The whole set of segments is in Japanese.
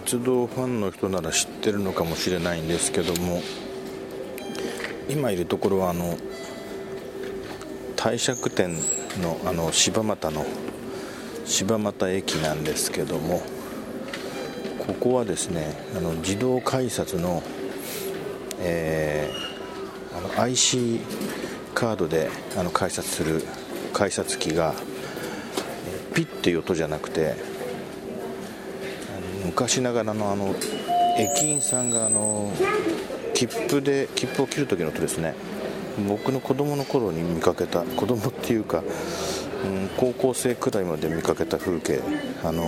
鉄道ファンの人なら知ってるのかもしれないんですけども今いるところはあの帝釈天のあの柴又の柴又駅なんですけどもここはですねあの自動改札の,、えー、あの IC カードであの改札する改札機がピッていう音じゃなくて昔ながらのあの駅員さんがあの切符で切符を切る時の音ですね。僕の子供の頃に見かけた子供っていうか、うん、高校生くらいまで見かけた風景あの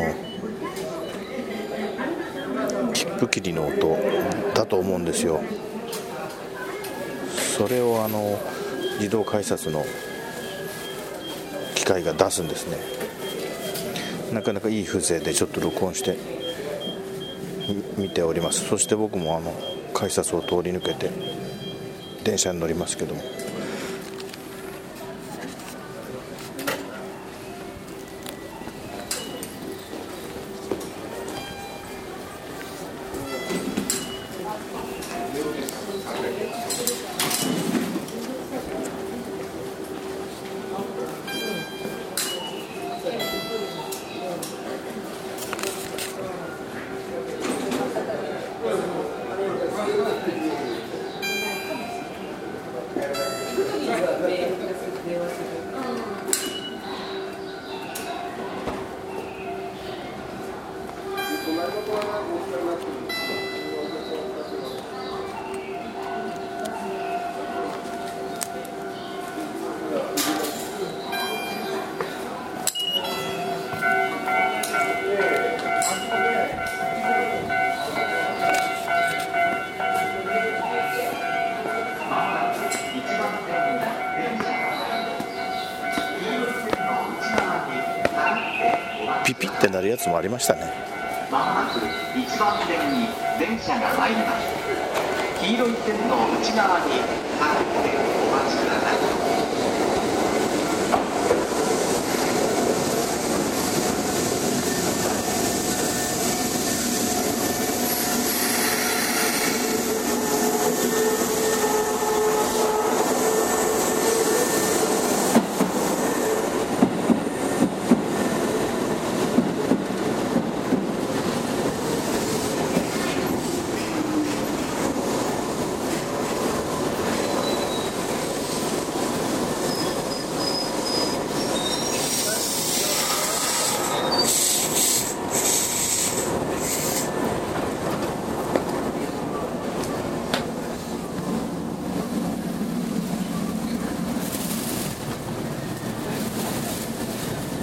切符切りの音だと思うんですよ。それをあの自動改札の機械が出すんですね。なかなかいい風情でちょっと録音して見ております。そして僕もあの改札を通り抜けて電車に乗りますけども。行くときに電話し。ピピってなるやつもありましたね。まもなく1番線に電車が参ります。黄色い線の内側に立ってお待ちください。